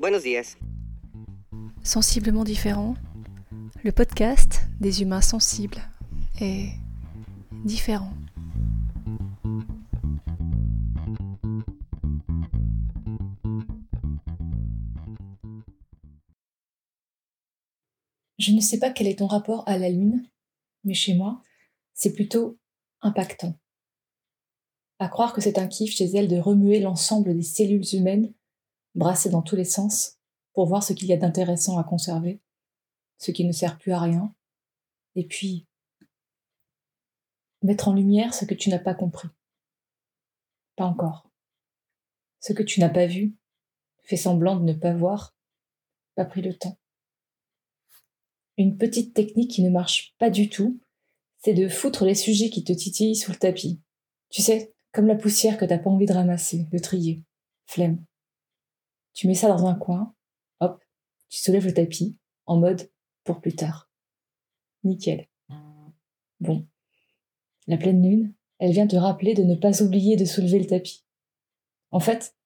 Buenos días. Sensiblement différent, le podcast des humains sensibles est différent. Je ne sais pas quel est ton rapport à la Lune, mais chez moi, c'est plutôt impactant. À croire que c'est un kiff chez elle de remuer l'ensemble des cellules humaines, brassées dans tous les sens, pour voir ce qu'il y a d'intéressant à conserver, ce qui ne sert plus à rien, et puis mettre en lumière ce que tu n'as pas compris. Pas encore. Ce que tu n'as pas vu, fait semblant de ne pas voir, pas pris le temps. Une petite technique qui ne marche pas du tout, c'est de foutre les sujets qui te titillent sous le tapis. Tu sais, comme la poussière que t'as pas envie de ramasser, de trier. Flemme. Tu mets ça dans un coin, hop, tu soulèves le tapis, en mode pour plus tard. Nickel. Bon. La pleine lune, elle vient te rappeler de ne pas oublier de soulever le tapis. En fait,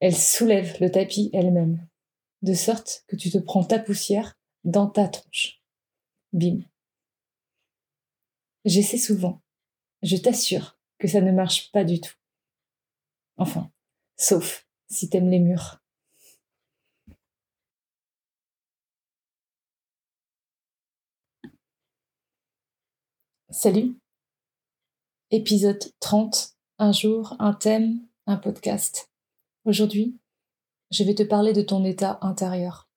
elle soulève le tapis elle-même, de sorte que tu te prends ta poussière dans ta tronche. Bim. J'essaie souvent. Je t'assure que ça ne marche pas du tout. Enfin, sauf si t'aimes les murs. Salut. Épisode 30. Un jour, un thème, un podcast. Aujourd'hui, je vais te parler de ton état intérieur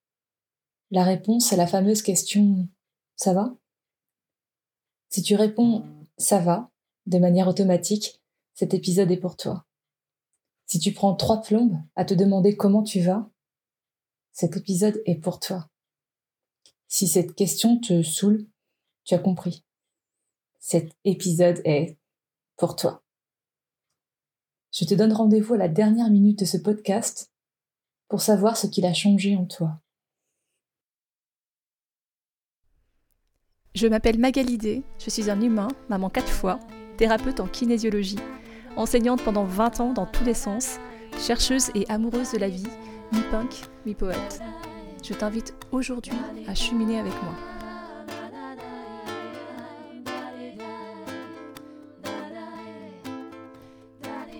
la réponse à la fameuse question Ça va? Si tu réponds Ça va de manière automatique, cet épisode est pour toi. Si tu prends trois plombes à te demander comment tu vas, cet épisode est pour toi. Si cette question te saoule, tu as compris. Cet épisode est pour toi. Je te donne rendez-vous à la dernière minute de ce podcast pour savoir ce qu'il a changé en toi. Je m'appelle Magalidé, je suis un humain, maman quatre fois, thérapeute en kinésiologie, enseignante pendant 20 ans dans tous les sens, chercheuse et amoureuse de la vie, mi-punk, mi-poète. Je t'invite aujourd'hui à cheminer avec moi.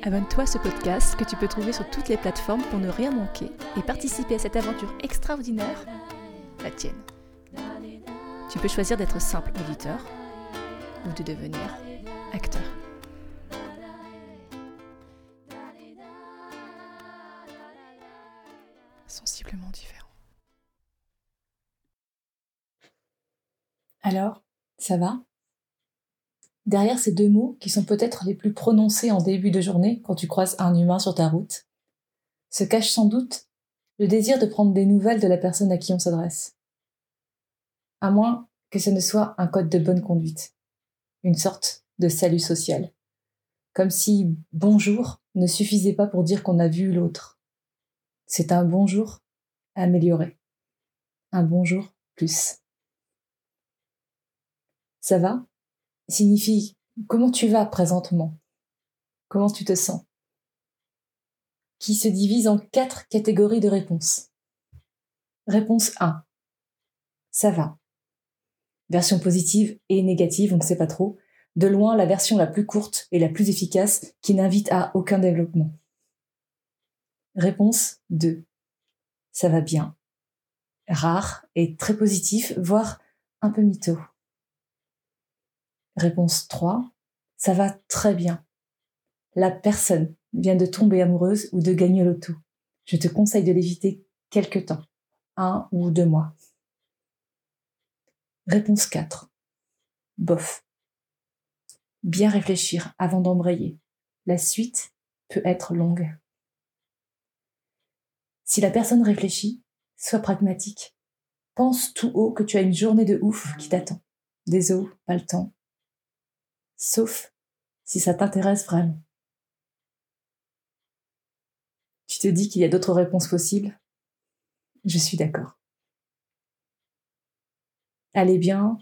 Abonne-toi à ce podcast que tu peux trouver sur toutes les plateformes pour ne rien manquer et participer à cette aventure extraordinaire, la tienne. Tu peux choisir d'être simple auditeur ou de devenir acteur. Sensiblement différent. Alors, ça va? Derrière ces deux mots, qui sont peut-être les plus prononcés en début de journée quand tu croises un humain sur ta route, se cache sans doute le désir de prendre des nouvelles de la personne à qui on s'adresse à moins que ce ne soit un code de bonne conduite, une sorte de salut social. Comme si bonjour ne suffisait pas pour dire qu'on a vu l'autre. C'est un bonjour amélioré. Un bonjour plus. Ça va? Signifie comment tu vas présentement, comment tu te sens, qui se divise en quatre catégories de réponses. Réponse 1. Ça va version positive et négative, on ne sait pas trop. De loin, la version la plus courte et la plus efficace qui n'invite à aucun développement. Réponse 2. Ça va bien. Rare et très positif, voire un peu mytho. Réponse 3. Ça va très bien. La personne vient de tomber amoureuse ou de gagner l'auto. Je te conseille de l'éviter quelque temps, un ou deux mois. Réponse 4. Bof. Bien réfléchir avant d'embrayer. La suite peut être longue. Si la personne réfléchit, sois pragmatique. Pense tout haut que tu as une journée de ouf qui t'attend. Désolé, pas le temps. Sauf si ça t'intéresse vraiment. Tu te dis qu'il y a d'autres réponses possibles? Je suis d'accord aller bien,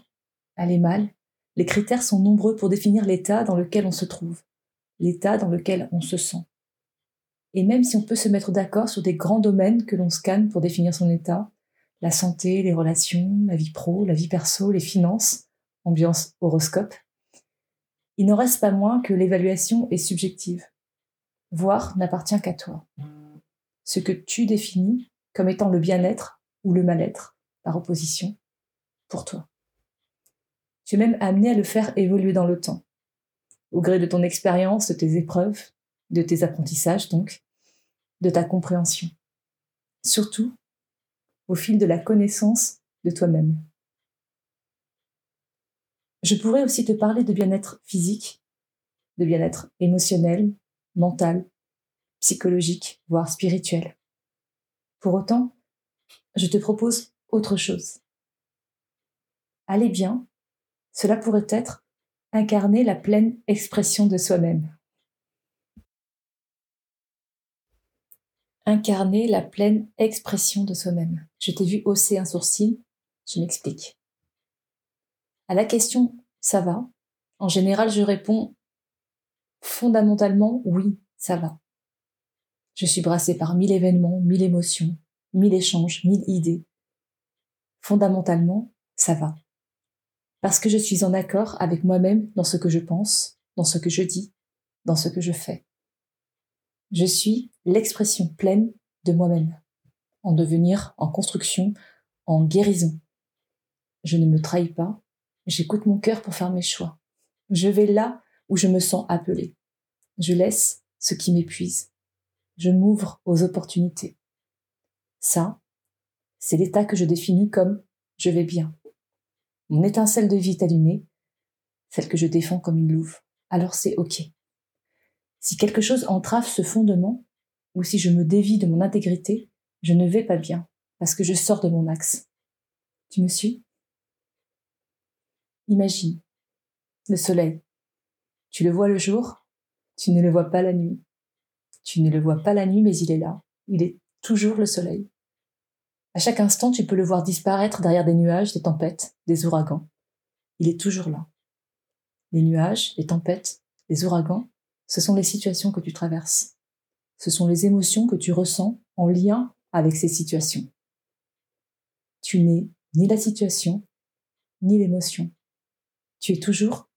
aller mal. Les critères sont nombreux pour définir l'état dans lequel on se trouve, l'état dans lequel on se sent. Et même si on peut se mettre d'accord sur des grands domaines que l'on scanne pour définir son état, la santé, les relations, la vie pro, la vie perso, les finances, ambiance horoscope, il n'en reste pas moins que l'évaluation est subjective, voire n'appartient qu'à toi. Ce que tu définis comme étant le bien-être ou le mal-être, par opposition, pour toi. Tu es même amené à le faire évoluer dans le temps, au gré de ton expérience, de tes épreuves, de tes apprentissages donc, de ta compréhension. Surtout, au fil de la connaissance de toi-même. Je pourrais aussi te parler de bien-être physique, de bien-être émotionnel, mental, psychologique, voire spirituel. Pour autant, je te propose autre chose. Aller bien, cela pourrait être incarner la pleine expression de soi-même. Incarner la pleine expression de soi-même. Je t'ai vu hausser un sourcil, je m'explique. À la question ça va, en général je réponds fondamentalement oui, ça va. Je suis brassée par mille événements, mille émotions, mille échanges, mille idées. Fondamentalement, ça va parce que je suis en accord avec moi-même dans ce que je pense, dans ce que je dis, dans ce que je fais. Je suis l'expression pleine de moi-même, en devenir, en construction, en guérison. Je ne me trahis pas, j'écoute mon cœur pour faire mes choix. Je vais là où je me sens appelé. Je laisse ce qui m'épuise. Je m'ouvre aux opportunités. Ça, c'est l'état que je définis comme je vais bien. Mon étincelle de vie est allumée, celle que je défends comme une louve. Alors c'est OK. Si quelque chose entrave ce fondement, ou si je me dévie de mon intégrité, je ne vais pas bien, parce que je sors de mon axe. Tu me suis? Imagine le soleil. Tu le vois le jour, tu ne le vois pas la nuit. Tu ne le vois pas la nuit, mais il est là. Il est toujours le soleil. À chaque instant, tu peux le voir disparaître derrière des nuages, des tempêtes, des ouragans. Il est toujours là. Les nuages, les tempêtes, les ouragans, ce sont les situations que tu traverses. Ce sont les émotions que tu ressens en lien avec ces situations. Tu n'es ni la situation, ni l'émotion. Tu es toujours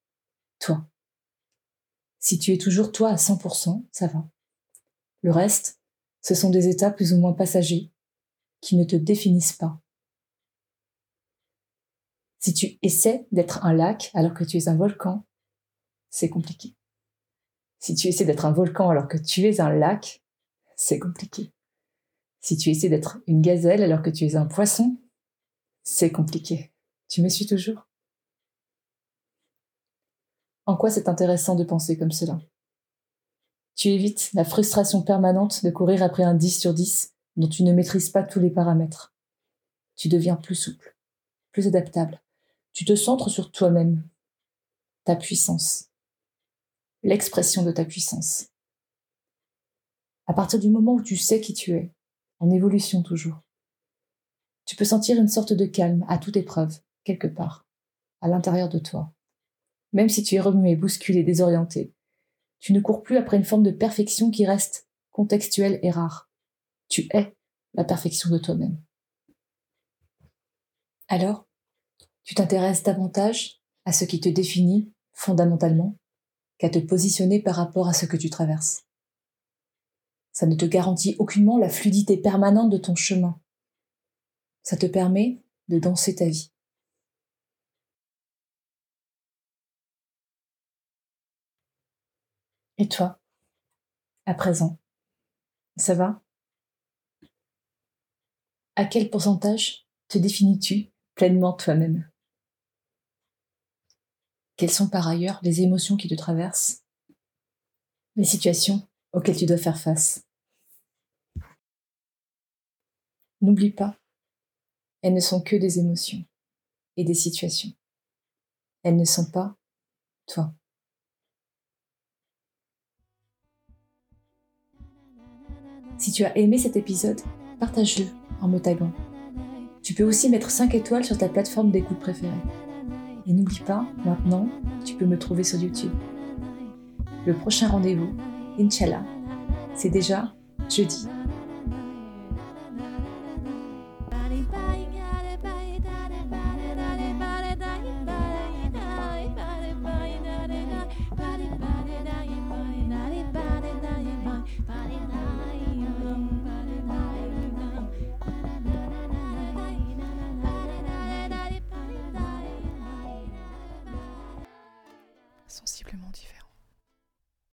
toi. Si tu es toujours toi à 100%, ça va. Le reste, ce sont des états plus ou moins passagers qui ne te définissent pas. Si tu essaies d'être un lac alors que tu es un volcan, c'est compliqué. Si tu essaies d'être un volcan alors que tu es un lac, c'est compliqué. Si tu essaies d'être une gazelle alors que tu es un poisson, c'est compliqué. Tu me suis toujours? En quoi c'est intéressant de penser comme cela? Tu évites la frustration permanente de courir après un 10 sur 10 dont tu ne maîtrises pas tous les paramètres. Tu deviens plus souple, plus adaptable. Tu te centres sur toi-même, ta puissance, l'expression de ta puissance. À partir du moment où tu sais qui tu es, en évolution toujours, tu peux sentir une sorte de calme à toute épreuve, quelque part, à l'intérieur de toi. Même si tu es remué, bousculé, désorienté, tu ne cours plus après une forme de perfection qui reste contextuelle et rare. Tu es la perfection de toi-même. Alors, tu t'intéresses davantage à ce qui te définit fondamentalement qu'à te positionner par rapport à ce que tu traverses. Ça ne te garantit aucunement la fluidité permanente de ton chemin. Ça te permet de danser ta vie. Et toi, à présent, ça va? À quel pourcentage te définis-tu pleinement toi-même? Quelles sont par ailleurs les émotions qui te traversent? Les situations auxquelles tu dois faire face? N'oublie pas, elles ne sont que des émotions et des situations. Elles ne sont pas toi. Si tu as aimé cet épisode, partage-le en me taguant. Tu peux aussi mettre 5 étoiles sur ta plateforme d'écoute préférée. Et n'oublie pas, maintenant, tu peux me trouver sur YouTube. Le prochain rendez-vous, Inch'Allah, c'est déjà jeudi.